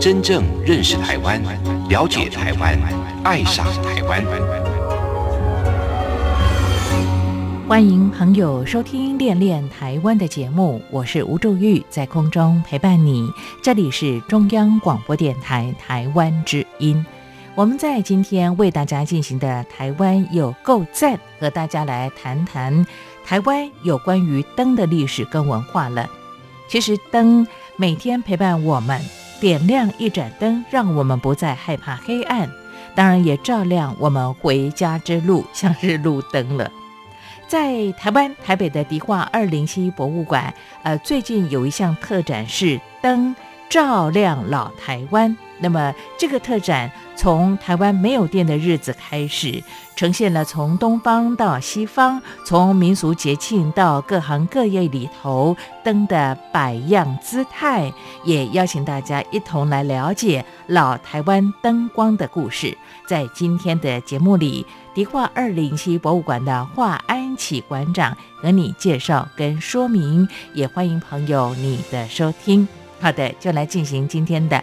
真正认识台湾、了解台湾、爱上台湾。欢迎朋友收听《恋恋台湾》的节目，我是吴祝玉，在空中陪伴你。这里是中央广播电台台湾之音。我们在今天为大家进行的《台湾有够赞》，和大家来谈谈台湾有关于灯的历史跟文化了。其实灯每天陪伴我们，点亮一盏灯，让我们不再害怕黑暗，当然也照亮我们回家之路，像是路灯了。在台湾台北的迪化二零七博物馆，呃，最近有一项特展是“灯照亮老台湾”。那么这个特展从台湾没有电的日子开始，呈现了从东方到西方，从民俗节庆到各行各业里头灯的百样姿态，也邀请大家一同来了解老台湾灯光的故事。在今天的节目里，迪化二零七博物馆的华安启馆长和你介绍跟说明，也欢迎朋友你的收听。好的，就来进行今天的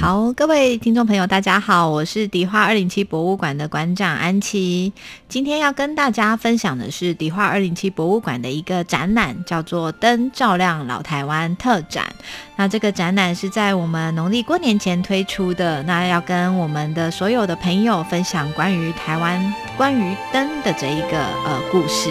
好，各位听众朋友，大家好，我是迪化二零七博物馆的馆长安琪。今天要跟大家分享的是迪化二零七博物馆的一个展览，叫做“灯照亮老台湾”特展。那这个展览是在我们农历过年前推出的，那要跟我们的所有的朋友分享关于台湾关于灯的这一个呃故事。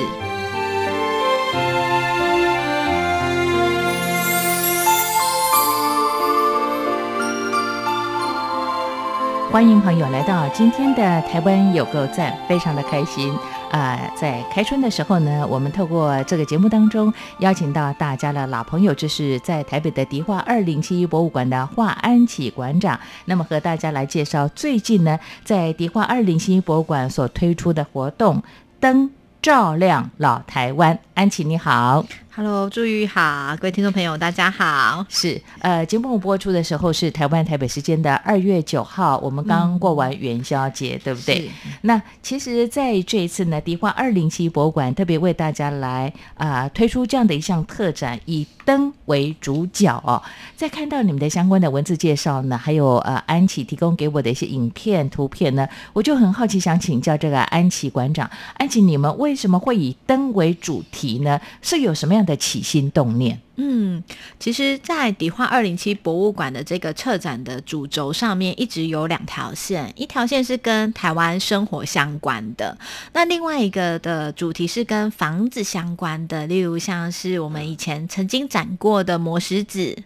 欢迎朋友来到今天的台湾有够赞，非常的开心。啊、在开春的时候呢，我们透过这个节目当中邀请到大家的老朋友，这是在台北的迪化二零七博物馆的华安启馆长，那么和大家来介绍最近呢，在迪化二零七博物馆所推出的活动“灯照亮老台湾”。安琪你好。Hello，朱玉好，各位听众朋友，大家好。是，呃，节目播出的时候是台湾台北时间的二月九号，我们刚过完元宵节，对不对？那其实，在这一次呢，迪化二零七博物馆特别为大家来啊、推出这样的一项特展，以灯为主角哦。在看到你们的相关的文字介绍呢，还有呃安琪提供给我的一些影片、图片呢，我就很好奇，想请教这个安琪馆长，安琪，你们为什么会以灯为主题呢？是有什么样的起心动念？嗯，其实，在迪化二零七博物馆的这个策展的主轴上面，一直有两条线，一条线是跟台湾生活相关的，那另外一个的主题是跟房子相关的，例如像是我们以前曾经展过的磨石子，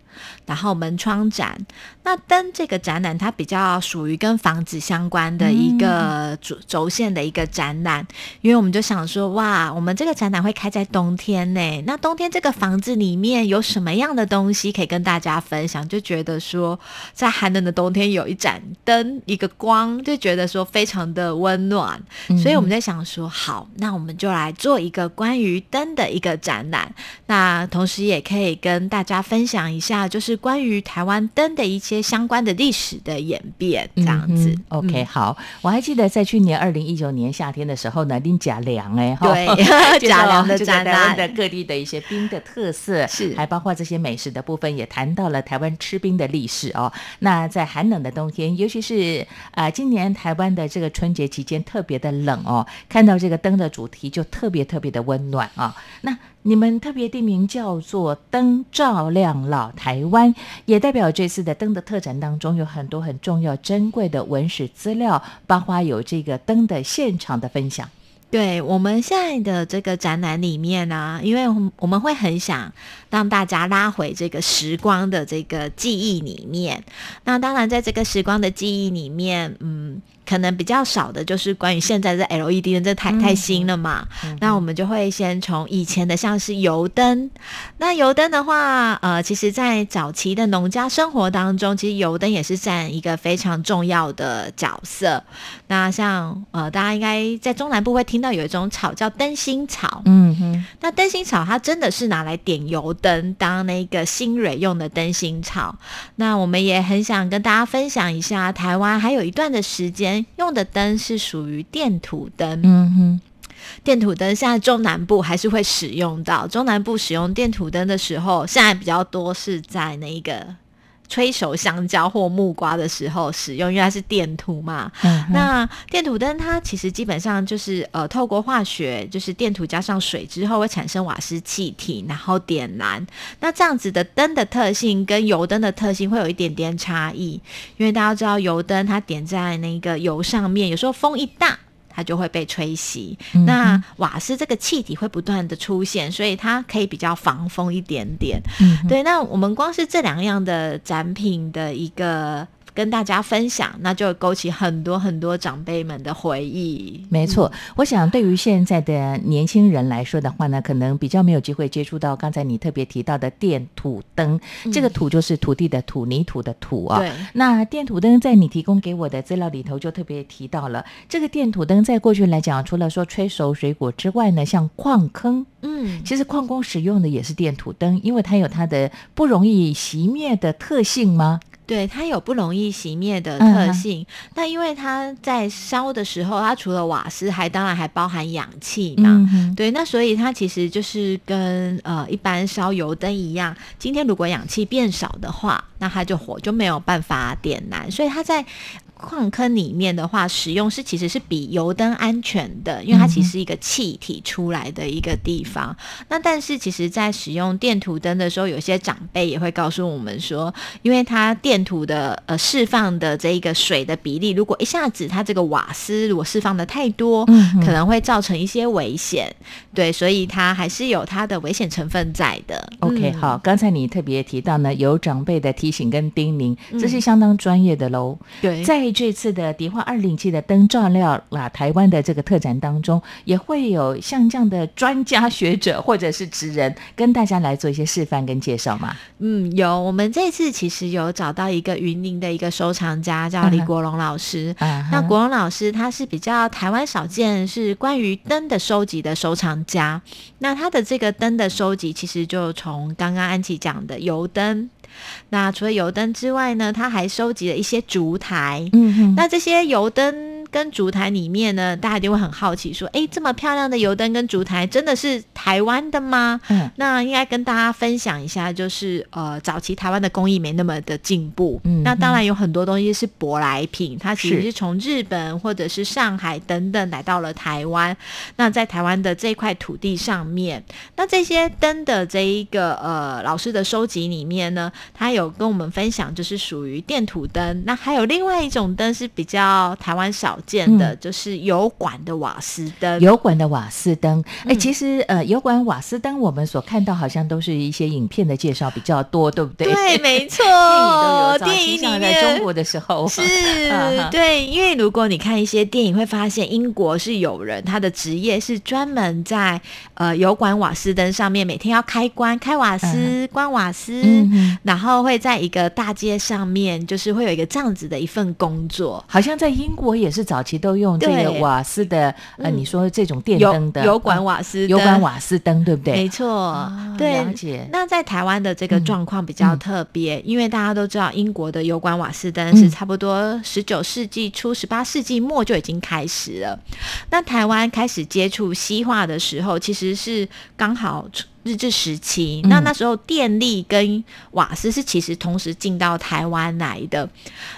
然后门窗展。那灯这个展览，它比较属于跟房子相关的一个主轴线的一个展览，因为我们就想说，哇，我们这个展览会开在冬天呢，那冬天这个房子里面有有什么样的东西可以跟大家分享？就觉得说，在寒冷的冬天有一盏灯，一个光，就觉得说非常的温暖。所以我们在想说，好，那我们就来做一个关于灯的一个展览。那同时也可以跟大家分享一下，就是关于台湾灯的一些相关的历史的演变，这样子。OK，好，我还记得在去年二零一九年夏天的时候呢，林甲良哎，对，甲良 的展览的各地的一些冰的特色，是还包括这些美食的部分，也谈到了台湾吃冰的历史哦。那在寒冷的冬天，尤其是啊，今年台湾的这个春节期间特别的冷哦，看到这个灯的主题就特别特别的温暖啊。那你们特别地名叫做“灯照亮老台湾”，也代表这次的灯的特展当中有很多很重要、珍贵的文史资料，包括有这个灯的现场的分享。对我们现在的这个展览里面呢，因为我们会很想让大家拉回这个时光的这个记忆里面。那当然，在这个时光的记忆里面，嗯。可能比较少的就是关于现在这 LED 灯，这太太新了嘛。那我们就会先从以前的，像是油灯。那油灯的话，呃，其实在早期的农家生活当中，其实油灯也是占一个非常重要的角色。那像呃，大家应该在中南部会听到有一种草叫灯芯草。嗯哼。那灯芯草它真的是拿来点油灯当那个新蕊用的灯芯草。那我们也很想跟大家分享一下，台湾还有一段的时间。用的灯是属于电土灯，嗯哼，电土灯现在中南部还是会使用到。中南部使用电土灯的时候，现在比较多是在那个。催熟香蕉或木瓜的时候使用，因为它是电土嘛。那电土灯它其实基本上就是呃，透过化学，就是电土加上水之后会产生瓦斯气体，然后点燃。那这样子的灯的特性跟油灯的特性会有一点点差异，因为大家知道油灯它点在那个油上面，有时候风一大。它就会被吹熄，那瓦斯这个气体会不断的出现，所以它可以比较防风一点点。对，那我们光是这两样的展品的一个。跟大家分享，那就勾起很多很多长辈们的回忆。没错，我想对于现在的年轻人来说的话呢，可能比较没有机会接触到刚才你特别提到的电土灯。这个土就是土地的土，泥土的土啊。对。那电土灯在你提供给我的资料里头就特别提到了，这个电土灯在过去来讲，除了说催熟水果之外呢，像矿坑，嗯，其实矿工使用的也是电土灯，因为它有它的不容易熄灭的特性吗？对，它有不容易熄灭的特性。那因为它在烧的时候，它除了瓦斯，还当然还包含氧气嘛。对，那所以它其实就是跟呃一般烧油灯一样。今天如果氧气变少的话，那它就火就没有办法点燃。所以它在矿坑里面的话，使用是其实是比油灯安全的，因为它其实是一个气体出来的一个地方。那但是其实，在使用电图灯的时候，有些长辈也会告诉我们说，因为它电图的呃释放的这一个水的比例，如果一下子它这个瓦斯如果释放的太多，可能会造成一些危险。对，所以它还是有它的危险成分在的。OK，好，刚才你特别提到呢，有长辈的提醒跟叮咛，这是相当专业的喽。对，在这次的迪化二零七的灯照料啦，台湾的这个特展当中，也会有像这样的专家学者或者是职人跟大家来做一些示范跟介绍吗？嗯，有。我们这次其实有找到一个云林的一个收藏家，叫李国龙老师。那国龙老师他是比较台湾少见，是关于灯的收集的收藏家。那他的这个灯的收集，其实就从刚刚安琪讲的油灯。那除了油灯之外呢，他还收集了一些烛台。嗯哼，那这些油灯。跟烛台里面呢，大家就会很好奇，说：“哎，这么漂亮的油灯跟烛台，真的是台湾的吗？”嗯，那应该跟大家分享一下，就是呃，早期台湾的工艺没那么的进步。嗯，那当然有很多东西是舶来品，它其实是从日本或者是上海等等来到了台湾。那在台湾的这块土地上面，那这些灯的这一个呃老师的收集里面呢，他有跟我们分享，就是属于电土灯。那还有另外一种灯是比较台湾少。见的，就是油管的瓦斯灯。油管的瓦斯灯，哎，嗯其实呃，油管瓦斯灯我们所看到好像都是一些影片的介绍比较多，对不对？对，没 错，电影里面在中国的时候是 对，因为如果你看一些电影，会发现英国是有人他的职业是专门在呃油管瓦斯灯上面每天要开关、开瓦斯、关瓦斯，嗯然后会在一个大街上面，就是会有一个这样子的一份工作。好像在英国也是早期都用这个瓦斯的，呃，嗯。你说这种电灯的油管嗯瓦斯，油管瓦斯灯，对不对？没错，啊对。了解。那在台湾的这个嗯。状况比较嗯。特别，因为大家都知道，英国的油管瓦斯灯是嗯。差不多十九世纪初、十八世纪末就已经开始了。那台湾开始接触西化的时候，其实是刚好日治时期。嗯那那时候电力跟瓦斯是其实同时进到台湾来的。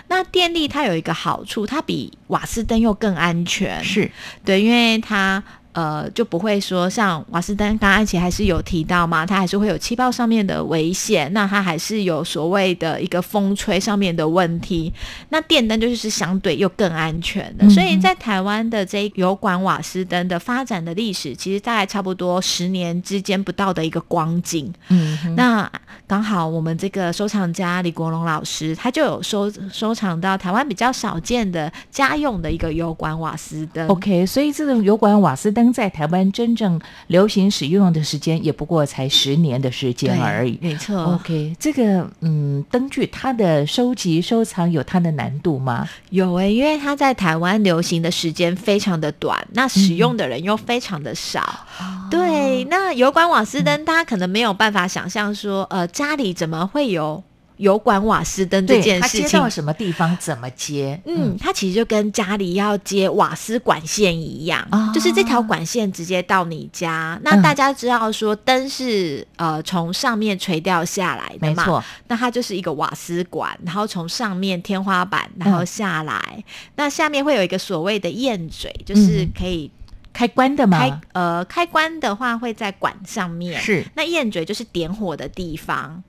那电力它有一个好处，它比瓦斯灯又更安全。是对，因为它呃就不会说像瓦斯灯，刚刚安琪还是有提到嘛，它还是会有气泡上面的危险，那它还是有所谓的一个风吹上面的问题。那电灯就是相对又更安全的，嗯所以在台湾的这油管瓦斯灯的发展的历史，其实大概差不多十年之间不到的一个光景。嗯，那刚好我们这个收藏家李国龙老师，他就有收收藏到台湾比较少见的家用的一个油管瓦斯灯。OK，所以这种油管瓦斯灯在台湾真正流行使用的时间也不过才十年的时间而已。没错。OK，这个嗯，灯具它的收集收藏有它的难度吗？有诶、因为它在台湾流行的时间非常的短，那使用的人又非常的少。对，那油管瓦斯灯，大家可能没有办法想象说，呃，家里怎么会有油管瓦斯灯这，件事情它接到？什么地方怎么接？嗯，它其实就跟家里要接瓦斯管线一样，啊就是这条管线直接到你家。那嗯大家知道说灯是呃从上面垂掉下来的嘛？没错，那它就是一个瓦斯管，然后从上面天花板然后嗯下来，那下面会有一个所谓的焰嘴，就是嗯可以开关的吗？开、呃开关的话会在管上面，是，那焰嘴就是点火的地方，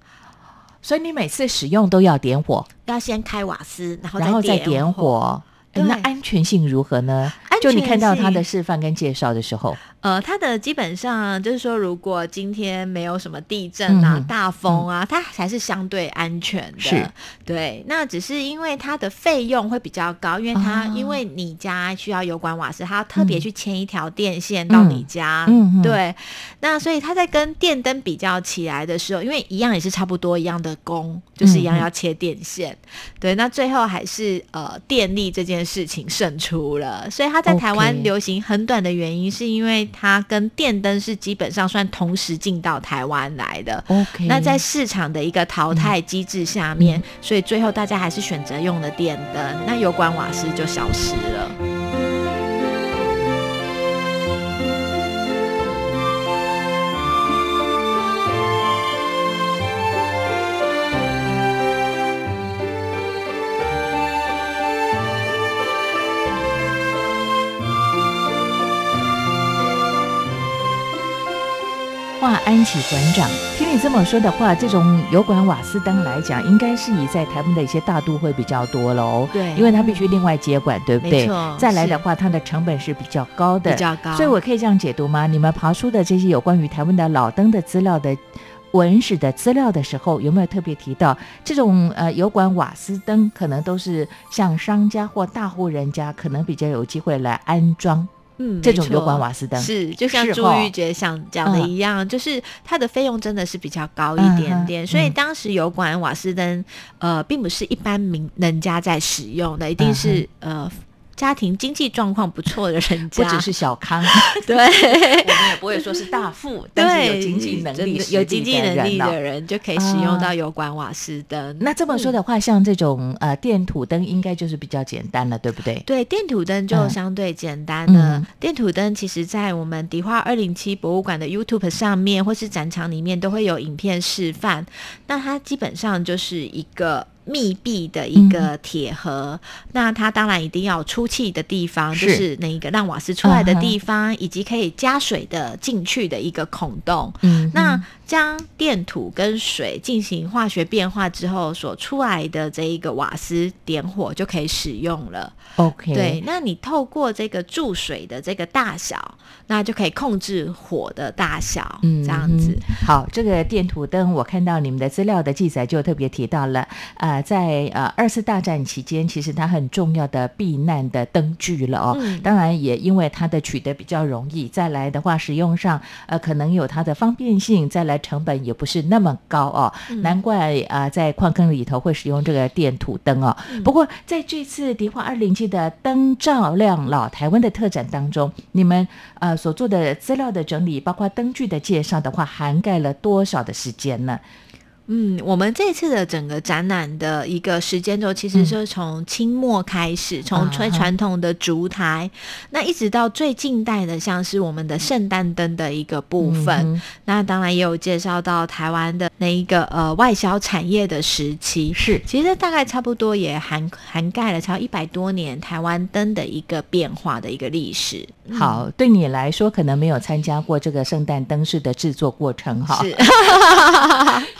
所以你每次使用都要点火，要先开瓦斯，然后然后再点点火。那安全性如何呢？就你看到他的示范跟介绍的时候，呃，它的基本上就是说，如果今天没有什么地震啊、嗯大风啊，它还是相对安全的。是，对。那只是因为它的费用会比较高，因为它、哦因为你家需要油管瓦斯，它要特嗯别去牵一条电线到你家。嗯嗯对。那所以它在跟电灯比较起来的时候，因为一样也是差不多一样的工，就是一样要切电线。对。那最后还是呃电力这件事情胜出了，所以它在台湾流行很短的原因，是因为它跟电灯是基本上算同时进到台湾来的。OK，那在市场的一个淘汰机制下面，所以最后大家还是选择用了电灯，那油管瓦斯就消失了。安启馆长，听你这么说的话，这种油管瓦斯灯来讲，应该是以在台湾的一些大都会比较多喽。对因为它必须另外接管，对不对？再来的话，它的成本是比较高的，比较高所以我可以这样解读吗？你们爬出的这些有关于台湾的老灯的资料的。文史的资料的时候，有没有特别提到这种呃油管瓦斯灯，可能都是像商家或大户人家，可能比较有机会来安装嗯，这种油管瓦斯灯？是，就像朱玉杰想讲的嗯。一样，就是它的费用真的是比较高一嗯点点，哼所以嗯。当时油管瓦斯灯，呃，并不是一般民人家在使用的，一定是、呃家庭经济状况不错的人家，不只是小康，对。我们也不会说是大富，但是有，经济能力、有经济能力的人就可以使用到油管瓦斯灯。那这么说的话，像这种呃电土灯，应该就是比较简单了，对不对？对，电土灯就嗯相对简单了。嗯电土灯其实，在我们迪化二零七博物馆的 YouTube 上面，或是展场里面，都会有影片示范。那它基本上就是一个密闭的一个铁盒，那它当然一定要出气的地方，是就是那一个让瓦斯出来的地方，以及可以加水的进去的一个孔洞。嗯那将电土跟水进行化学变化之后，所出来的这一个瓦斯点火就可以使用了。OK，对，那你透过这个注水的这个大小，那就可以控制火的大小，嗯这样子。嗯好，这个电土灯，我看到你们的资料的记载就特别提到了，呃，在呃二次大战期间，其实它很重要的避难的灯具了哦。嗯当然也因为它的取得比较容易，再来的话使用上呃可能有它的方便性，再来成本也不是那么高哦。嗯难怪啊、呃在矿坑里头会使用这个电土灯哦。嗯不过在这次迪化二零七的灯照亮老台湾的特展当中，你们呃所做的资料的整理，包括灯具的介绍的话，涵盖了多少的时间呢？嗯，我们这次的整个展览的一个时间轴，其实是从清末开始，从啊最传统的烛台，那一直到最近代的，像是我们的圣诞灯的一个部分。嗯那当然也有介绍到台湾的那一个呃外销产业的时期。是其实大概差不多也涵涵盖了超一百多年台湾灯的一个变化的一个历史。嗯好，对你来说可能没有参加过这个圣诞灯饰的制作过程哈。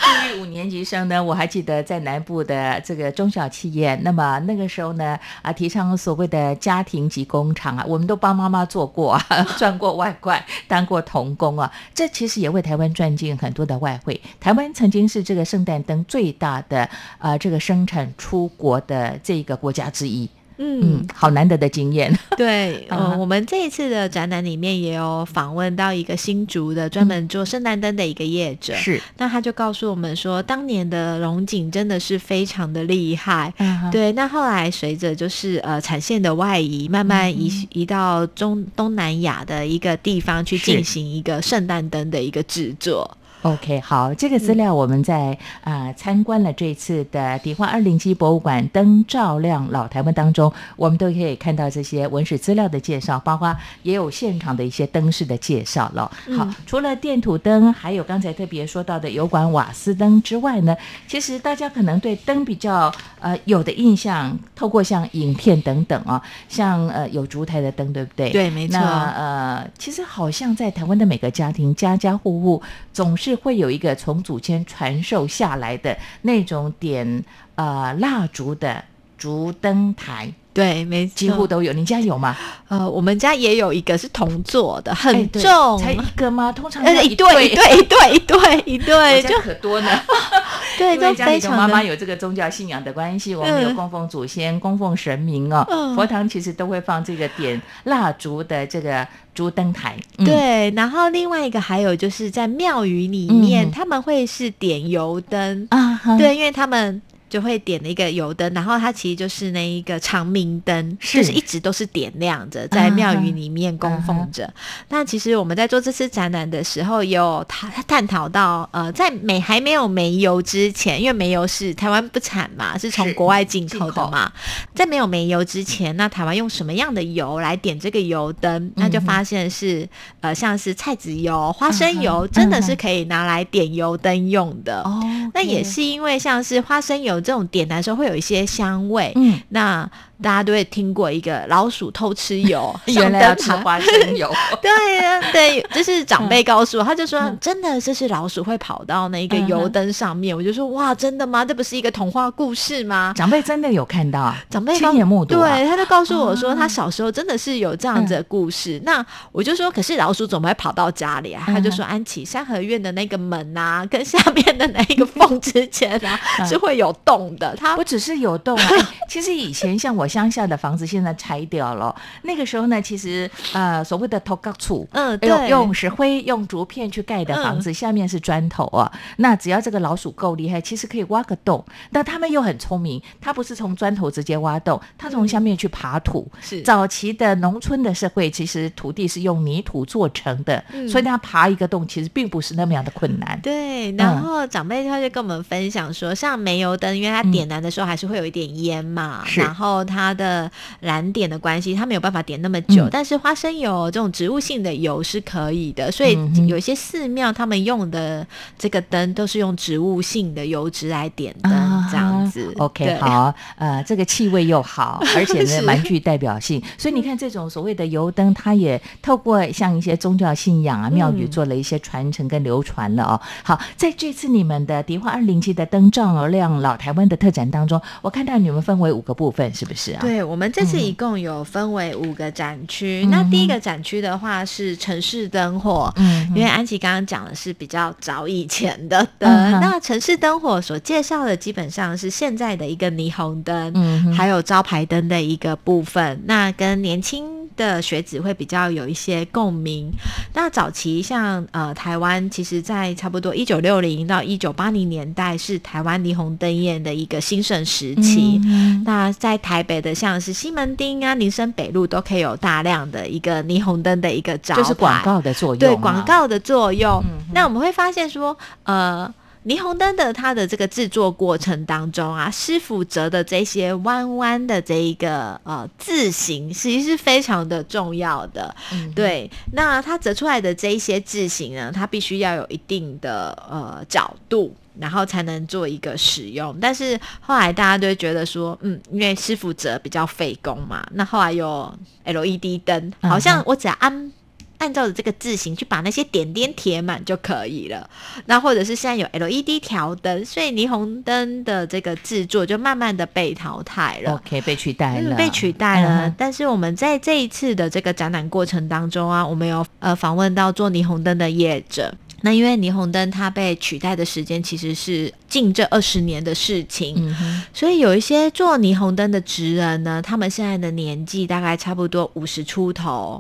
五年级生呢，我还记得在南部的这个中小企业，那么那个时候呢，啊，提倡所谓的家庭级工厂啊，我们都帮妈妈做过啊，赚过外快，当过童工啊，这其实也为台湾赚进很多的外汇。台湾曾经是这个圣诞灯最大的呃这个生产出国的这个国家之一，嗯。嗯，好难得的经验。对，啊。呃，我们这一次的展览里面也有访问到一个新竹的专门做圣诞灯的一个业者，是，那他就告诉我们说，当年的龙井真的是非常的厉害。嗯，对，那后来随着就是呃产线的外移，慢慢移、嗯移到中东南亚的一个地方去进行一个圣诞灯的一个制作。OK，好，这个资料我们在啊、呃参观了这次的迪化二零七博物馆灯照亮老台湾当中，我们都可以看到这些文史资料的介绍，包括也有现场的一些灯饰的介绍了。好，除了电土灯，还有刚才特别说到的油管瓦斯灯之外呢，其实大家可能对灯比较呃有的印象，透过像影片等等啊，像呃有烛台的灯，对不对？对没错那呃，其实好像在台湾的每个家庭，家家户户总是会有一个从祖先传授下来的那种点呃蜡烛的烛灯台，对，没错，几乎都有。你家有吗？呃，我们家也有一个是铜做的，哎很对重，才一个吗？通常呃，一对一对一对一对一我对，就家可多呢。对，因为都家里头妈非常的妈有这个宗教信仰的关系，我们有嗯供奉祖先、供奉神明哦。嗯佛堂其实都会放这个点蜡烛的这个烛灯台。嗯，对，然后另外一个还有就是在庙宇里面，嗯他们会是点油灯，啊哈，对，因为他们。就会点了一个油灯，然后它其实就是那一个长明灯，是。就是一直都是点亮着，在庙宇里面供奉着。那其实我们在做这次展览的时候，也有探探讨到，呃，在煤还没有煤油之前，因为煤油是台湾不产嘛，是从国外进口的嘛，在没有煤油之前，那台湾用什么样的油来点这个油灯？那就发现是呃，像是菜籽油、花生嗯油，哼真的是可以拿来点油灯用的。哦，那也是因为像是花生油这种点燃的时候会有一些香味，嗯，那大家都会听过一个老鼠偷吃油，原来要吃花生油。对呀、对，就是长辈告诉我，他就说嗯真的，这是老鼠会跑到那个嗯哼油灯上面。我就说哇，真的吗？这不是一个童话故事吗？长辈真的有看到啊，长辈亲眼目睹啊对，他就告诉我说，啊他小时候真的是有这样子的故事。那我就说，可是老鼠怎么会跑到家里啊？他就说，安琪三合院的那个门啊，跟下面的那一个缝之间啊，嗯是会有洞的。它不只是有洞啊，哎其实以前像我乡下的房子现在拆掉了，那个时候呢，其实呃所谓的头盖厝。嗯，用对，用石灰、用竹片去盖的房子，下面是砖头啊。那只要这个老鼠够厉害，其实可以挖个洞。但他们又很聪明，它不是从砖头直接挖洞，它从下面去爬土。是早期的农村的社会，其实土地是用泥土做成的，嗯所以它爬一个洞其实并不是那么样的困难。对，嗯然后长辈他就跟我们分享说，像煤油灯，因为它点燃的时候还是会有一点烟嘛，是然后它的燃点的关系，它没有办法点那么久。嗯但是花生油这种植物性的油是可以的，所以有一些寺庙他们用的这个灯都是用植物性的油脂来点灯，这样子。OK，好，呃，这个气味又好，而且呢蛮具代表性，所以你看这种所谓的油灯，它也透过像一些宗教信仰啊、庙宇嗯做了一些传承跟流传了哦。好，在这次你们的迪化二零七的灯照亮老台湾的特展当中，我看到你们分为五个部分，是不是啊？，对，我们这次一共有分为五个展区。嗯那第一个展区的话是城市灯火，嗯因为安琪刚刚讲的是比较早以前的灯。嗯那城市灯火所介绍的基本上是现在的一个霓虹灯，嗯还有招牌灯的一个部分。那跟年轻的学子会比较有一些共鸣。那早期像呃台湾，其实在差不多一九六零到一九八零年代是台湾霓虹灯宴的一个兴盛时期。嗯那在台北的像是西门町啊、林森北路都可以有大量的一个霓虹灯的一个招牌，就是广告的作用、啊，对广告的作用。嗯那我们会发现说，呃。霓虹灯的它的这个制作过程当中啊，师傅折的这些弯弯的这一个呃字形，其实是非常的重要的。嗯对，那它折出来的这一些字形呢，它必须要有一定的呃角度。然后才能做一个使用，但是后来大家都会觉得说，嗯，因为师傅折比较费工嘛，那后来有 LED 灯，好像我只要安按照着这个字形去把那些点点填满就可以了。那或者是现在有 LED 调灯，所以霓虹灯的这个制作就慢慢的被淘汰了。OK 被取代了，嗯被取代了。嗯但是我们在这一次的这个展览过程当中啊，我们有呃访问到做霓虹灯的业者。那因为霓虹灯它被取代的时间其实是近这二十年的事情，嗯所以有一些做霓虹灯的职人呢，他们现在的年纪大概差不多五十出头。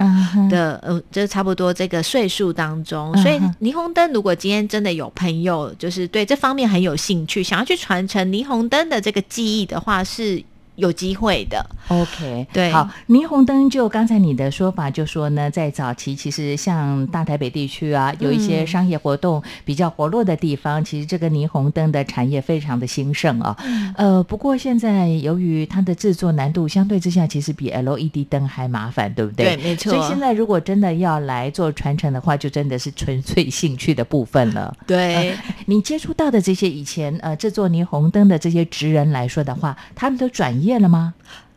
的呃，就差不多这个岁数当中，嗯所以霓虹灯如果今天真的有朋友就是对这方面很有兴趣，想要去传承霓虹灯的这个技艺的话，是有机会的。OK，对好，霓虹灯就刚才你的说法，就说呢，在早期其实像大台北地区啊，有一些嗯商业活动比较活络的地方，其实这个霓虹灯的产业非常的兴盛啊。嗯呃，不过现在由于它的制作难度相对之下，其实比 LED 灯还麻烦，对不对？对没错所以现在如果真的要来做传承的话，就真的是纯粹兴趣的部分了。对，你接触到的这些以前呃制作霓虹灯的这些职人来说的话，他们都转业了吗？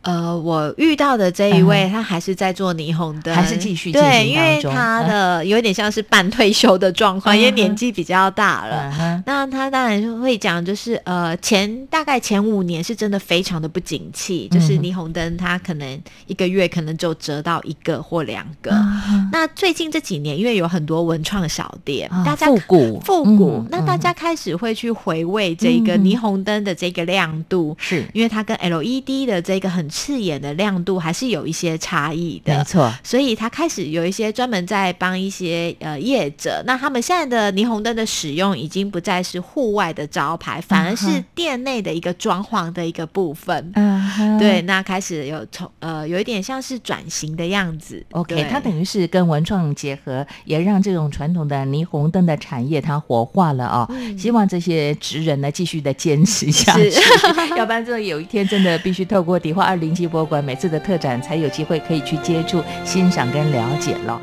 呃，我遇到的这一位，他还是在做霓虹灯，嗯还是继续进对，因为他的有点像是半退休的状况，因为年纪比较大了。嗯那他当然就会讲，就是呃，前大概前五年是真的非常的不景气，就是嗯霓虹灯它可能一个月可能就折到一个或两个。啊那最近这几年，因为有很多文创小店，啊大家复古。复古，嗯那大嗯家开始会去回味这个嗯。霓虹灯的这个亮度，是。因为它跟 LED 的这个很刺眼的亮度还是有一些差异的。没错，所以他开始有一些专门在帮一些呃业者，那他们现在的霓虹灯的使用已经不再是户外的招牌，反而是店内的一个装潢的一个部分。嗯哼对，那开始有从呃有一点像是转型的样子。OK，对它等于是跟文创结合，也让这种传统的霓虹灯的产业它活化了哦。嗯希望这些职人呢继续的坚持下 去，要不然这有一天真的必须透过迪化二零七博物馆每次的特展，才有机会可以去接触、欣赏跟了解了。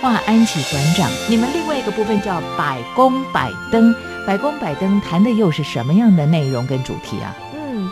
华安启馆长，你们另外一个部分叫百工百灯，百工百灯谈的又是什么样的内容跟主题啊？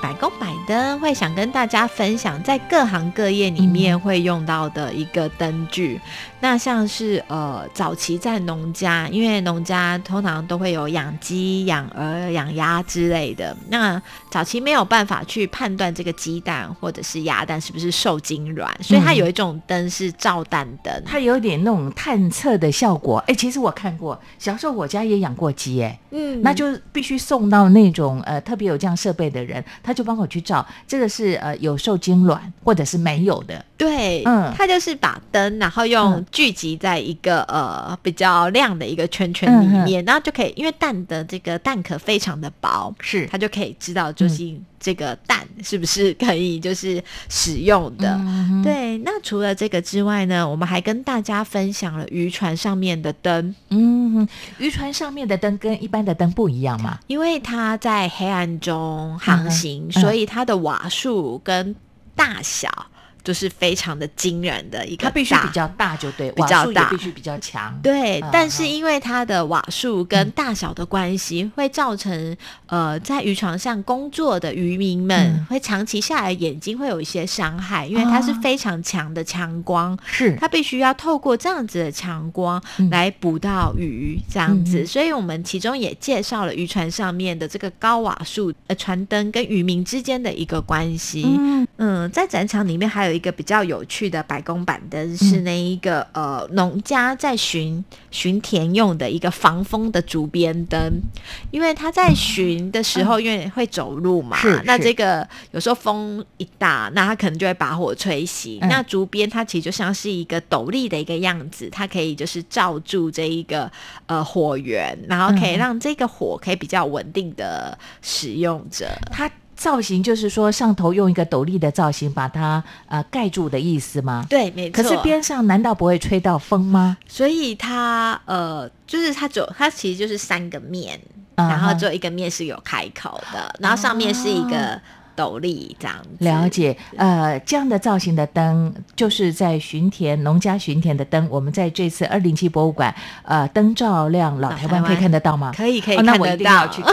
嗯，百工百灯会想跟大家分享，在各行各业里面会用到的一个灯具。那像是呃，早期在农家，因为农家通常都会有养鸡、养鹅、养鸭之类的。那早期没有办法去判断这个鸡蛋或者是鸭蛋是不是受精卵，所以它嗯有一种灯是照蛋灯。它有点那种探测的效果。哎，其实我看过，小时候我家也养过鸡，哎，嗯那就必须送到那种呃特别有这样设备的人，他就帮我去照，这个是呃有受精卵或者是没有的。对，嗯。他就是把灯，然后用嗯。聚集在一个、呃比较亮的一个圈圈里面，然后就可以，因为蛋的这个蛋壳非常的薄，是。它就可以知道究竟这个蛋是不是可以就是使用的。嗯对，那除了这个之外呢，我们还跟大家分享了渔船上面的灯，嗯，渔船上面的灯跟一般的灯不一样嘛？因为它在黑暗中航行，嗯所以它的瓦数跟大小就是非常的惊人的一个它必须大比较大，就对，比较大。必须比较强。对嗯，但是因为它的瓦数跟大小的关系，会造成呃在渔船上工作的渔民们嗯。会长期下来眼睛会有一些伤害，因为它是哦非常强的强光。是，它必须要透过这样子的强光嗯。来捕到鱼，这样子，所以我们其中也介绍了渔船上面的这个高瓦数呃船灯跟渔民之间的一个关系。嗯。嗯，在展场里面还有一个比较有趣的白宫板灯，是嗯。那一个、呃农家在巡巡田用的一个防风的竹编灯，因为他在巡的时候，因为会走路嘛，那这个有时候风一大，那他可能就会把火吹熄。嗯。那竹编它其实就像是一个斗笠的一个样子，它可以就是罩住这一个呃火源，然后可以嗯。让这个火可以比较稳定的使用着。它造型就是说上头用一个斗笠的造型把它呃盖住的意思吗？对，没错。可是边上难道不会吹到风吗？所以它呃，就是它只有它其实就是三个面，嗯然后哼只有一个面是有开口的，然后上面是一个斗笠这样子。了解，呃，这样的造型的灯，就是在巡田农家巡田的灯，我们在这次二零七博物馆，呃，灯照亮老老台湾，可以看得到吗？可以可以哦，那我一定要到。去看。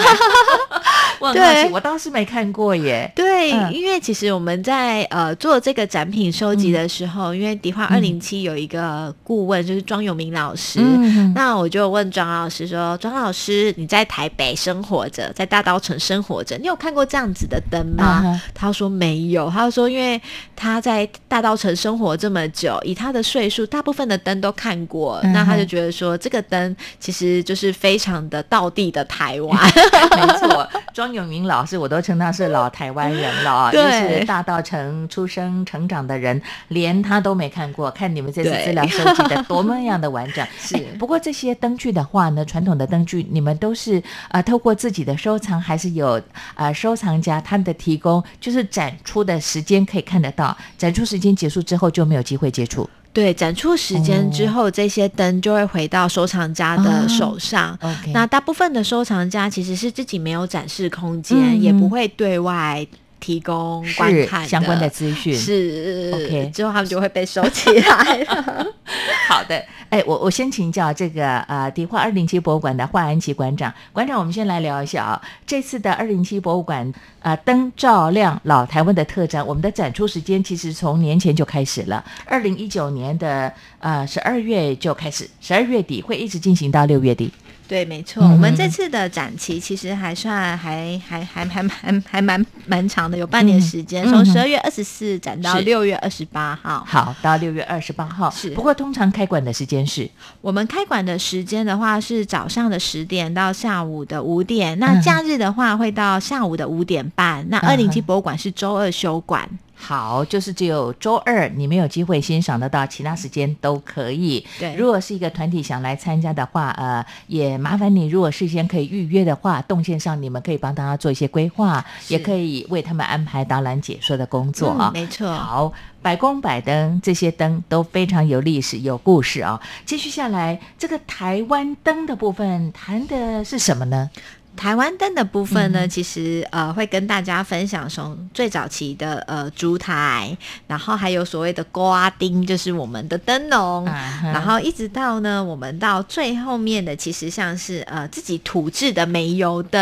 我很好奇，对。我倒是没看过耶。对，嗯。因为其实我们在呃做这个展品收集的时候，因为迪化二零七有一个顾问就是庄永明老师，嗯那我就问庄老师说：“庄老师，你在台北生活着，在大稻城生活着，你有看过这样子的灯吗？”嗯他说没有，他说因为他在大稻城生活这么久，以他的岁数，大部分的灯都看过，嗯那他就觉得说这个灯其实就是非常的道地的台湾。没错，庄永明老师我都称他是老台湾人了啊，就是大道城出生成长的人，连他都没看过。看你们这次资料收集的多么样的完整。是哎不过这些灯具的话呢，传统的灯具你们都是呃透过自己的收藏，还是有呃收藏家他们的提供，就是展出的时间可以看得到，展出时间结束之后就没有机会接触。对，展出时间之哦后，这些灯就会回到收藏家的手上。那大部分的收藏家其实是自己没有展示空间，嗯也不会对外提供观看相关的资讯。是 OK 之后他们就会被收起来了。好的，哎，我我先请教这个呃迪化二零七博物馆的华安琪馆长，馆长，我们先来聊一下啊，这次的二零七博物馆啊灯照亮老台湾的特展，我们的展出时间其实从年前就开始了，二零一九年的呃十二月就开始，十二月底会一直进行到六月底。对，没错，嗯我们这次的展期其实还算还还还还还还蛮蛮长的，有半年时间，从十二月二十四展到六月二十八号。好，到六月二十八号。是。不过通常开馆的时间是？我们开馆的时间的话是早上的十点到下午的五点，嗯那假日的话会到下午的五点半。那二零七博物馆是周二休馆。好，就是只有周二你没有机会欣赏得到，其他时间都可以。对如果是一个团体想来参加的话，呃，也麻烦你，如果事先可以预约的话，动线上你们可以帮大家做一些规划，也可以为他们安排导览解说的工作啊。嗯没错。好，百工百灯这些灯都非常有历史、有故事啊。继续下来，这个台湾灯的部分谈的是什么呢？台湾灯的部分呢，嗯其实呃会跟大家分享从最早期的呃烛台，然后还有所谓的瓜丁，就是我们的灯笼，啊然后一直到呢我们到最后面的，其实像是呃自己土制的煤油灯。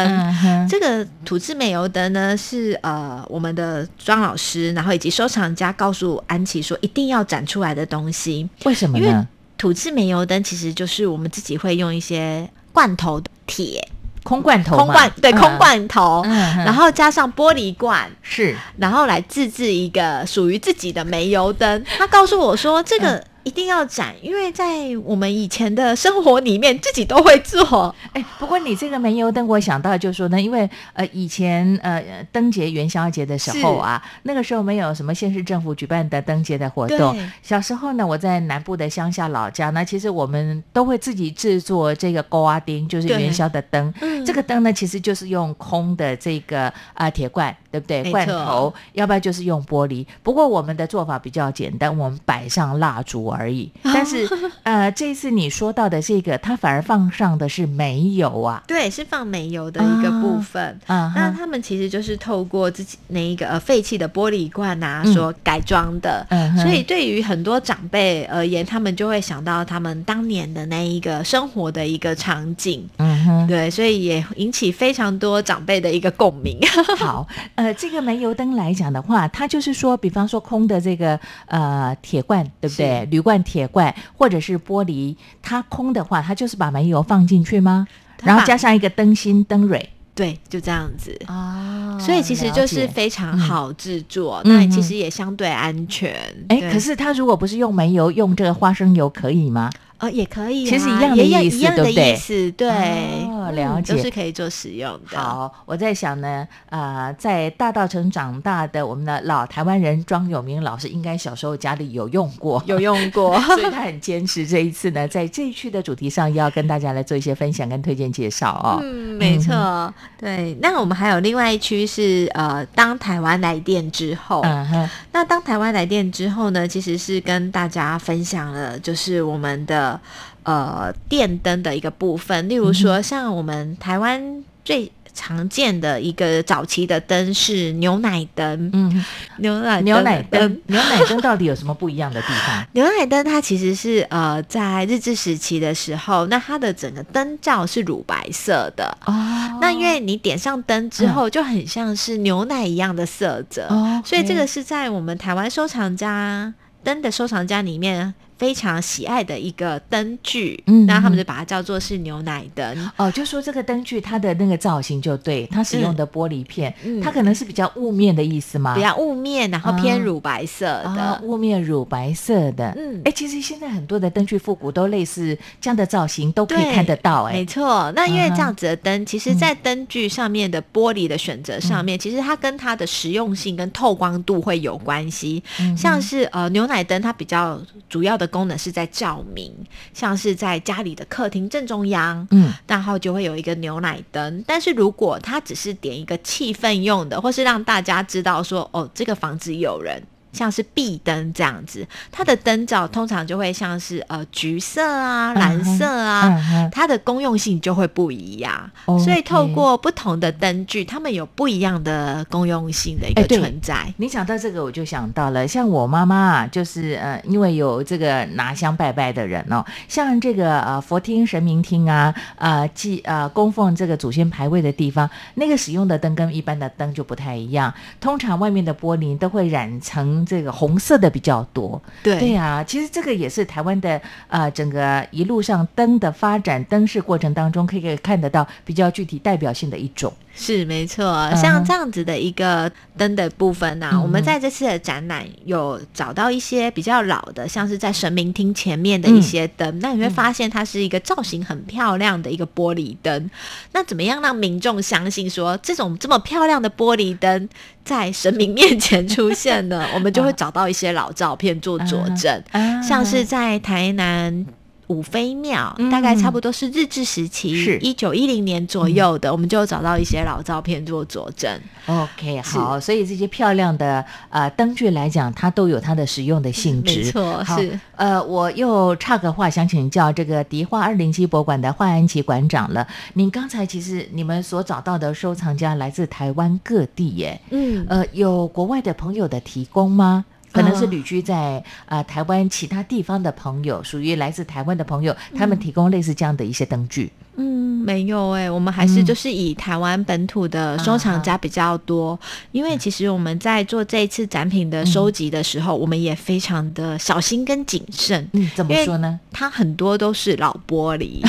这个土制煤油灯呢，是呃我们的庄老师，然后以及收藏家告诉安琪说一定要展出来的东西。为什么因为呢？土制煤油灯其实就是我们自己会用一些罐头的铁，空罐头，空罐对嗯。空，罐头，嗯然后加上玻璃罐，是。然后来自制一个属于自己的煤油灯。他告诉我说，这个一定要展，因为在我们以前的生活里面，自己都会做。哎，不过你这个煤油灯，我想到就是说呢，因为呃以前呃灯节元宵节的时候啊，那个时候没有什么县市政府举办的灯节的活动。小时候呢，我在南部的乡下老家，那其实我们都会自己制作这个勾啊丁，就是元宵的灯。嗯这个灯呢，其实就是用空的这个啊铁罐，对不对？罐头，要不然就是用玻璃。不过我们的做法比较简单，我们摆上蜡烛而已。但是呃，这次你说到的这个，它反而放上的是煤油啊。对，是放煤油的一个部分。啊，那他们其实就是透过自己那一个呃废弃的玻璃罐啊嗯所改装的，嗯所以对于很多长辈而言，他们就会想到他们当年的那一个生活的一个场景，嗯哼。对，所以也引起非常多长辈的一个共鸣。好，呃，这个煤油灯来讲的话，它就是说，比方说空的这个呃铁罐，对不对？铝罐、铁罐或者是玻璃，它空的话，它就是把煤油放进去吗？然后加上一个灯芯、灯蕊对，就这样子。哦所以其实就是非常好制作，那其实也相对安全。哎，对可是它如果不是用煤油，用这个花生油可以吗？呃也可以啊，其实一样的也一意思一样的对不对意思，对，哦了解都是可以做使用的。好，我在想呢，呃，在大道城长大的我们的老台湾人庄永明老师，应该小时候家里有用过，有用过，所以他很坚持这一次呢，在这一区的主题上要跟大家来做一些分享跟推荐介绍哦。嗯，没错，对。那我们还有另外一区是呃，当台湾来电之后，嗯哼，那当台湾来电之后呢，其实是跟大家分享了，就是我们的呃电灯的一个部分，例如说像我们台湾最。常见的一个早期的灯是牛奶灯，嗯，牛奶牛奶灯，牛奶灯到底有什么不一样的地方？牛奶灯它其实是呃在日治时期的时候，那它的整个灯罩是乳白色的。哦。那因为你点上灯之后，就很像是牛奶一样的色泽，哦所以这个是在我们台湾收藏家灯的收藏家里面非常喜爱的一个灯具。嗯那他们嗯就把它叫做是牛奶灯。哦，就说这个灯具它的那个造型就对，它使用的玻璃片，嗯它可能是比较雾面的意思吗？比较雾面，然后偏啊乳白色的。啊，雾面乳白色的，嗯哎，其实现在很多的灯具复古都类似这样的造型，都可以看得到，没哎，错，那因为这样子的灯，其实在灯具上面的玻璃的选择上面，其实它跟它的实用性跟透光度会有关系。嗯像是呃牛奶灯，它比较主要的功能是在照明，像是在家里的客厅正中央，嗯，然后就会有一个牛奶灯。但是如果它只是点一个气氛用的，或是让大家知道说哦这个房子有人。像是壁灯这样子，它的灯罩通常就会像是呃橘色啊、蓝色啊，它的功用性就会不一样。所以透过不同的灯具，它们有不一样的功用性的一个存在。你讲到这个，我就想到了，像我妈妈啊，就是呃，因为有这个拿香拜拜的人哦，像这个呃佛厅、神明厅啊，呃祭呃供奉这个祖先牌位的地方，那个使用的灯跟一般的灯就不太一样，通常外面的玻璃都会染成这个红色的比较多。对对啊，其实这个也是台湾的呃整个一路上灯的发展灯饰过程当中，可以看得到比较具体代表性的一种。是没错，嗯像这样子的一个灯的部分呢、嗯我们在这次的展览有找到一些比较老的，像是在神明厅前面的一些灯，那你会发现它是一个造型很漂亮的一个玻璃灯。那怎么样让民众相信说这种这么漂亮的玻璃灯在神明面前出现呢？我们就会找到一些老照片做佐证，啊。像是在台南。五妃庙嗯大概差不多是日治时期，是一九一零年左右的，我们就找到一些老照片做佐证。OK，好，所以这些漂亮的呃灯具来讲，它都有它的实用的性质。没错是呃，我又插个话，想请教这个迪化二零七博物馆的华安琪馆长了。您刚才其实你们所找到的收藏家来自台湾各地耶，嗯，呃，有国外的朋友的提供吗？可能是呃旅居在呃台湾其他地方的朋友，属于来自台湾的朋友，他们提供类似这样的一些灯具。嗯，没有哎、我们还是嗯就是以台湾本土的收藏家比较多，因为其实我们在做这一次展品的收集的时候，我们也非常的小心跟谨慎，嗯，怎么说呢？它很多都是老玻璃，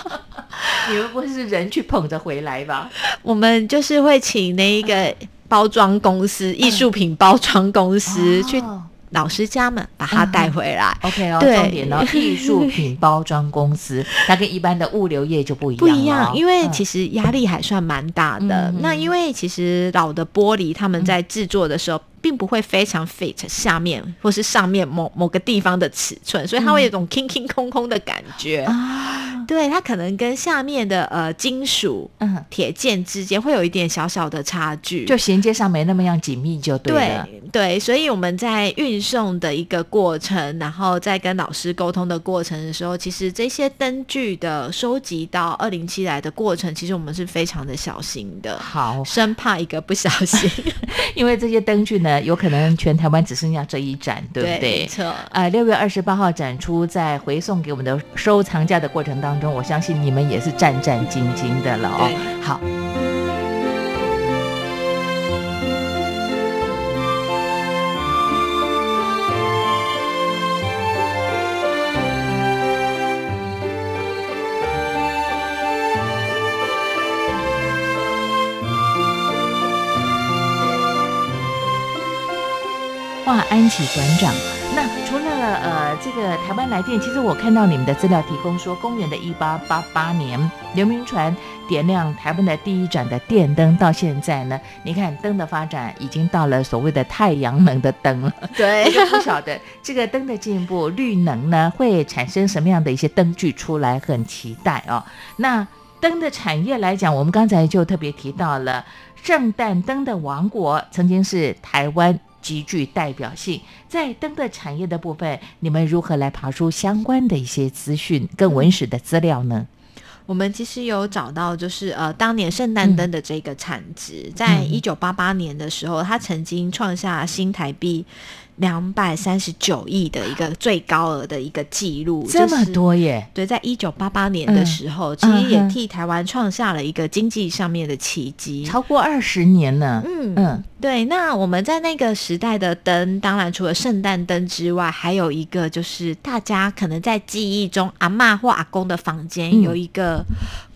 你们不会是人去捧着回来吧？我们就是会请那一个包装公司、艺术品包装公司去哦老师家们把它带回来。OK 重点哦，艺术品包装公司，它跟一般的物流业就不一样不一样，哦因为嗯其实压力还算蛮大的。那因为其实老的玻璃，他们在制作的时候。并不会非常 fit 下面或是上面某某个地方的尺寸，所以它会有一种空空空空的感觉。啊，对，它可能跟下面的呃金属嗯，铁件之间会有一点小小的差距，就衔接上没那么样紧密就对了。对对，所以我们在运送的一个过程，然后在跟老师沟通的过程的时候，其实这些灯具的收集到二零七来的过程，其实我们是非常的小心的，好，生怕一个不小心，因为这些灯具呢，有可能全台湾只剩下这一盏，对不没对？错。呃，六月二十八号展出，在回送给我们的收藏家的过程当中，我相信你们也是战战兢兢的了哦。好，华安琪馆长。那呃这个台湾来电，其实我看到你们的资料提供说，公元的一八八八年，刘铭传点亮台湾的第一盏的电灯，到现在呢，你看灯的发展已经到了所谓的太阳能的灯了。对不晓得这个灯的进步，绿能呢会产生什么样的一些灯具出来，很期待哦。那灯的产业来讲，我们刚才就特别提到了圣诞灯的王国，曾经是台湾。极具代表性，在灯的产业的部分，你们如何来爬出相关的一些资讯更文史的资料呢？我们其实有找到，就是呃，当年圣诞灯的这个产值，在嗯。一九八八年的时候，它曾经创下新台币两百三十九亿的一个最高额的一个记录，这么就是多耶！对，在一九八八年的时候，其实也替台湾创下了一个经济上面的奇迹。超过二十年呢。嗯嗯对。那我们在那个时代的灯，当然除了圣诞灯之外，还有一个就是大家可能在记忆中，阿嬷或阿公的房间嗯有一个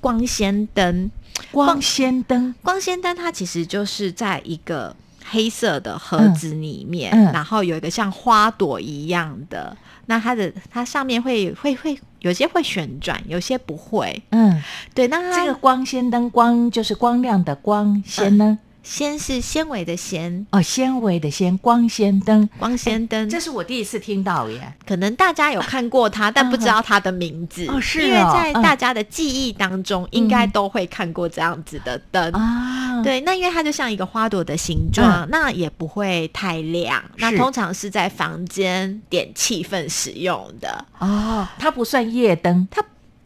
光纤灯。光纤灯，光纤灯它其实就是在一个黑色的盒子里面，嗯嗯然后有一个像花朵一样的，那它的它上面会会会有些会旋转，有些不会。嗯，对，那它这个光纤灯光就是光亮的光，纤呢？纤是纤维的纤，哦，纤维的纤，光纤灯，光纤灯。这是我第一次听到耶。可能大家有看过它，但不知道它的名字。哦是因为在大家的记忆当中，应该都会看过这样子的灯。啊，对，那因为它就像一个花朵的形状，那也不会太亮。那通常是在房间点气氛使用的，哦，它不算夜灯，它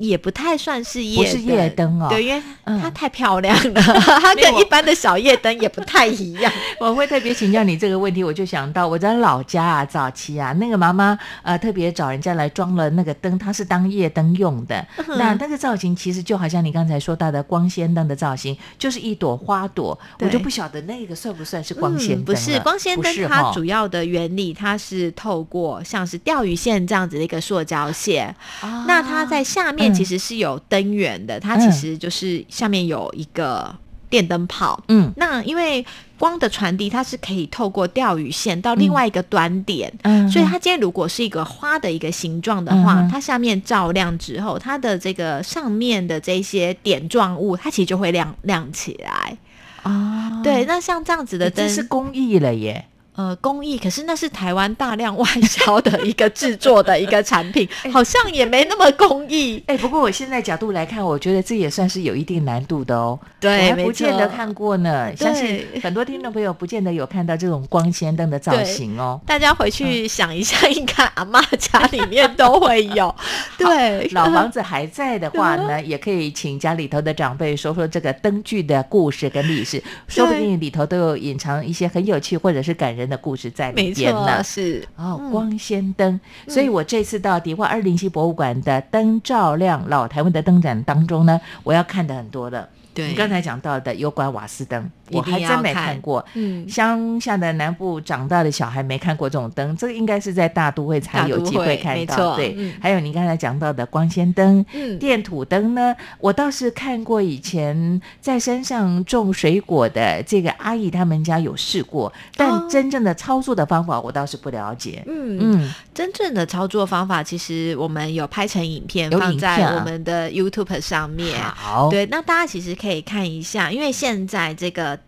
也不太算是夜不是夜灯哦。对，因为嗯。它太漂亮了，它跟一般的小夜灯也不太一样。我会特别请教你这个问题，我就想到我在老家啊，早期啊，那个妈妈呃特别找人家来装了那个灯，它是当夜灯用的。嗯那那个造型其实就好像你刚才说到的光纤灯的造型，就是一朵花朵，我就不晓得那个算不算是光纤灯、嗯、不是光纤灯，它主要、的原理它是透过像是钓鱼线这样子的一个塑胶线，啊。那它在下面嗯其实是有灯源的，它其实就是下面有一个电灯泡。嗯。那因为光的传递，它是可以透过钓鱼线到另外一个端点，嗯。所以它今天如果是一个花的一个形状的话，嗯它下面照亮之后，它的这个上面的这些点状物，它其实就会亮亮起来。啊，对，那像这样子的灯这是工艺了耶。呃，工艺，可是那是台湾大量外销的一个制作的一个产品，好像也没那么工艺。哎，不过我现在角度来看，我觉得这也算是有一定难度的哦。对我还不见得看过呢。相信很多听众朋友不见得有看到这种光纤灯的造型哦。大家回去想一下，应该阿妈家里面都会有。对，老房子还在的话呢，也可以请家里头的长辈说说这个灯具的故事跟历史，说不定里头都有隐藏一些很有趣或者是感人的故事在里边呢。是哦，光纤灯，所以我这次到迪化二零七博物馆的灯照亮老台湾的灯展当中呢，我要看的很多了。对。你刚才讲到的有关瓦斯灯，我还真没看。看过。嗯。乡下的南部长大的小孩没看过这种灯，这个应该是在大都会才有机会看到。对，嗯。还有你刚才讲到的光纤灯、嗯。电土灯呢，我倒是看过以前在山上种水果的这个阿姨他们家有试过，但哦。真正的操作的方法我倒是不了解。嗯，嗯，真正的操作方法，其实我们有拍成影片放在我们的 YouTube 上面。好，对，那大家其实可以看一下，因为现在这个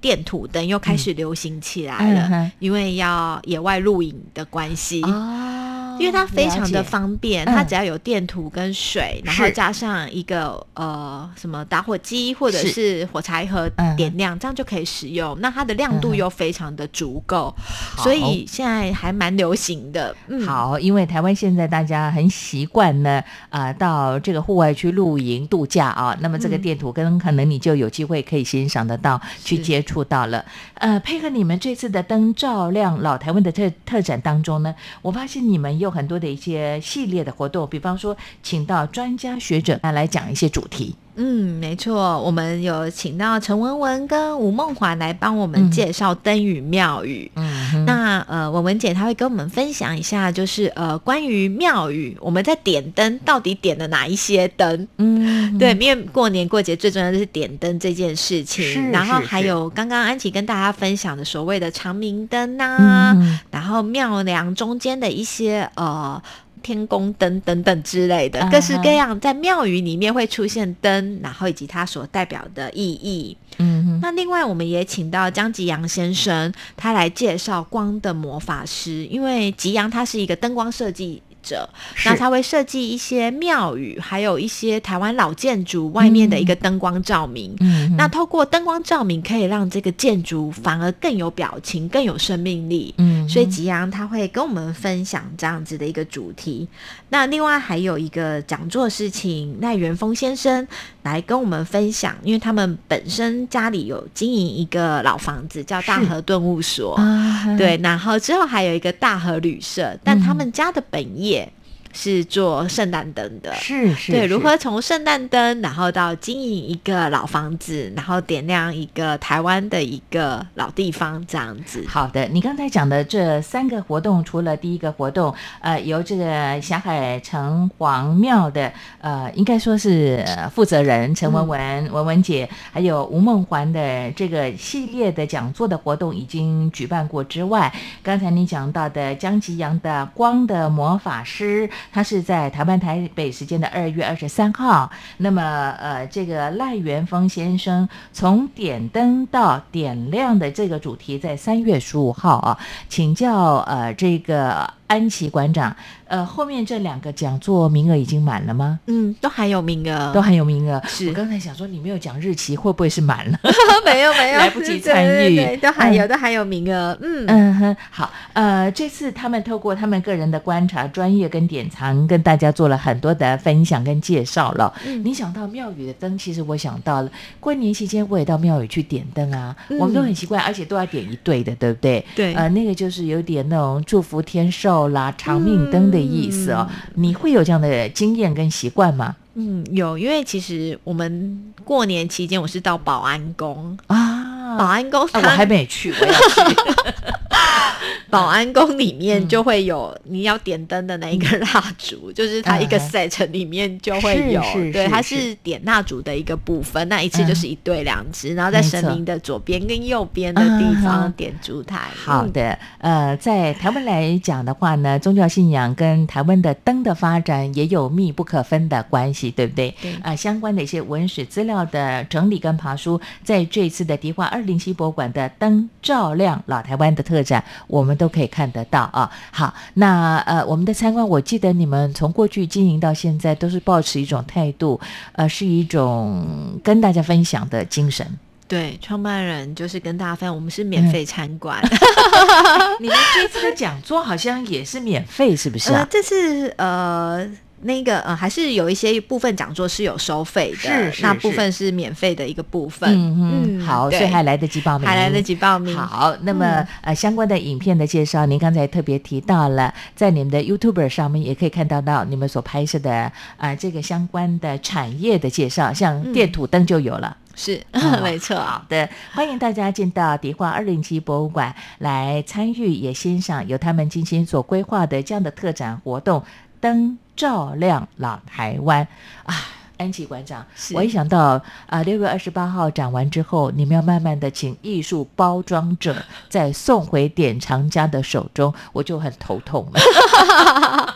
电土灯又开始流行起来了，因为要野外露营的关系。哦，因为它非常的方便，嗯。它只要有电图跟水，然后加上一个呃什么打火机或者是。是火柴盒嗯。点亮，这样就可以使用。那它的亮度嗯。又非常的足够，所以现在还蛮流行的。嗯，好，因为台湾现在大家很习惯呢，啊、到这个户外去露营度假啊，那么这个嗯。电图跟可能你就有机会可以欣赏得到，去接触到了。呃，配合你们这次的灯照亮老台湾的特特展当中呢，我发现你们有很多的一些系列的活动，比方说请到专家学者来来讲一些主题。嗯，没错，我们有请到陈文文跟吴梦华来帮我嗯们介绍灯与庙宇。嗯哼，那呃，文文姐她会跟我们分享一下，就是呃，关于庙宇，我们在点灯到底点了哪一些灯？嗯，对，因为过年过节最重要的是点灯这件事是情，然后还有刚刚安琪跟大家分享的所谓的长明灯啊，嗯然后庙梁中间的一些呃。天宫灯等等之类的各式各样在庙宇里面会出现灯，然后以及它所代表的意义。嗯哼，那另外，我们也请到江吉阳先生，他来介绍光的魔法师。因为吉阳他是一个灯光设计者，那他会设计一些庙宇，还有一些台湾老建筑外面的一个灯光照明。嗯那透过灯光照明，可以让这个建筑反而更有表情，更有生命力。嗯所以吉阳他会跟我们分享这样子的一个主题。那另外还有一个讲座是请赖元峰先生来跟我们分享，因为他们本身家里有经营一个老房子，叫大是和顿悟所。啊，对，然后之后还有一个大和旅社，但他们家的本业是做圣诞灯的。是是，对，如何从圣诞灯，然后到经营一个老房子，然后点亮一个台湾的一个老地方，这样子。好的，你刚才讲的这三个活动，除了第一个活动，呃，由这个霞海城隍庙的呃，应该说是、呃负责人陈文文、文文姐，还有吴梦环的这个系列的讲座的活动已经举办过之外，刚才你讲到的江吉阳的光的魔法师，他是在台湾台北时间的二月二十三号。那么呃，这个赖元峰先生从点灯到点亮的这个主题，在三月十五号啊，请教呃这个安琪馆长，呃后面这两个讲座名额已经满了吗？嗯，都还有名额，都还有名额。是。我刚才想说你没有讲日期，会不会是满了？没有没有，来不及参与。对对都还有、嗯都还有名额，嗯。嗯哼，好，呃，这次他们透过他们个人的观察、专业跟典藏，跟大家做了很多的分享跟介绍了。嗯。你想到庙宇的灯，其实我想到了过年期间我也到庙宇去点灯啊，嗯。我们都很奇怪，而且都要点一对的，对不对？对。呃，那个就是有点那种祝福天寿啦、长命灯的意思哦。嗯你会有这样的经验跟习惯吗？嗯有，因为其实我们过年期间我是到保安宫，啊，保安宫啊，我还没去，我要去。保安宫里面嗯就会有你要点灯的那一个蜡烛，就是它一个 set 里面就会有，对，它是是。点蜡烛的一个部分，那一次就是一对两支，然后在神明的左边跟右边的地嗯方点烛台。嗯好的，呃，在台湾来讲的话呢，宗教信仰跟台湾的灯的发展也有密不可分的关系，对不对？对。啊、相关的一些文史资料的整理跟爬书，在这次的迪化二零七博物馆的灯照亮老台湾的特展，我们都可以看得到啊。好，那呃，我们的参观，我记得你们从过去经营到现在，都是保持一种态度，呃，是一种跟大家分享的精神。对，创办人就是跟大家分享，我们是免费参观。你们这次的讲座好像也是免费，是不是呃啊，？这次呃。那个呃，还是有一些部分讲座是有收费的，是是是那部分是免费的一个部分。嗯嗯，好，所以对还来得及报名，还来得及报名。好，那么、嗯呃，相关的影片的介绍，您刚才特别提到了，在你们的 YouTube 上面也可以看到到你们所拍摄的啊、呃这个相关的产业的介绍，像嗯电土灯就有了。是，哦 没错。好的，欢迎大家进到迪化二零七博物馆来参与，也欣赏由他们精心所规划的这样的特展活动——灯照亮了台湾啊。安琪馆长，是我一想到啊，六、月二十八号展完之后，你们要慢慢的请艺术包装者再送回典藏家的手中，我就很头痛了。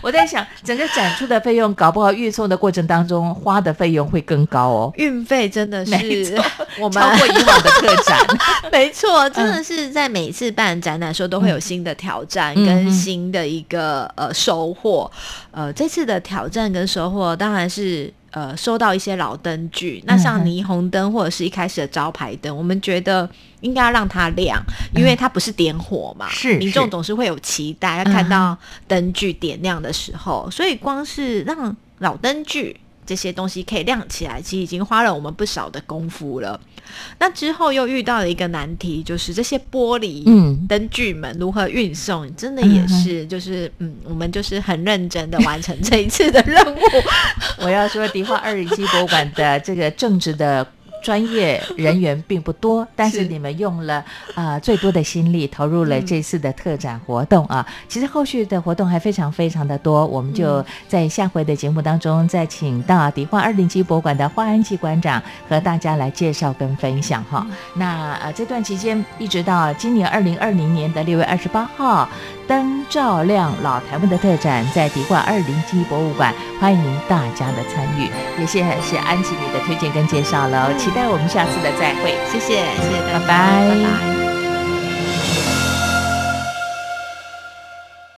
我在想，整个展出的费用，搞不好运送的过程当中花的费用会更高哦，运费真的是 我们超过以往的特展。没错，真的是在每次办展览的时候，都会有新的挑战跟新的一个呃收获。呃，这次的挑战跟收获当然是。呃，收到一些老灯具，那像霓虹灯或者是一开始的招牌灯，我们觉得应该要让它亮，因为它不是点火嘛，是民众总是会有期待，要看到灯具点亮的时候，所以光是让老灯具这些东西可以亮起来，其实已经花了我们不少的功夫了。那之后又遇到了一个难题，就是这些玻璃嗯灯具们如何运送，真的也是就是嗯，我们就是很认真的完成这一次的任务。我要说，迪化二零七博物馆的这个正直的。专业人员并不多，但是是你们用了啊、呃最多的心力投入了这次的特展活动啊。其实后续的活动还非常非常的多，我们就在下回的节目当中再请到迪化二零七博物馆的华安琪馆长和大家来介绍跟分享哈。那呃这段期间一直到今年二零二零年的六月二十八号，灯照亮老台湾的特展在迪化二零七博物馆，欢迎大家的参与，也谢谢安琪你的推荐跟介绍喽，期待我们下次的再会。谢谢，谢谢大家，拜拜拜拜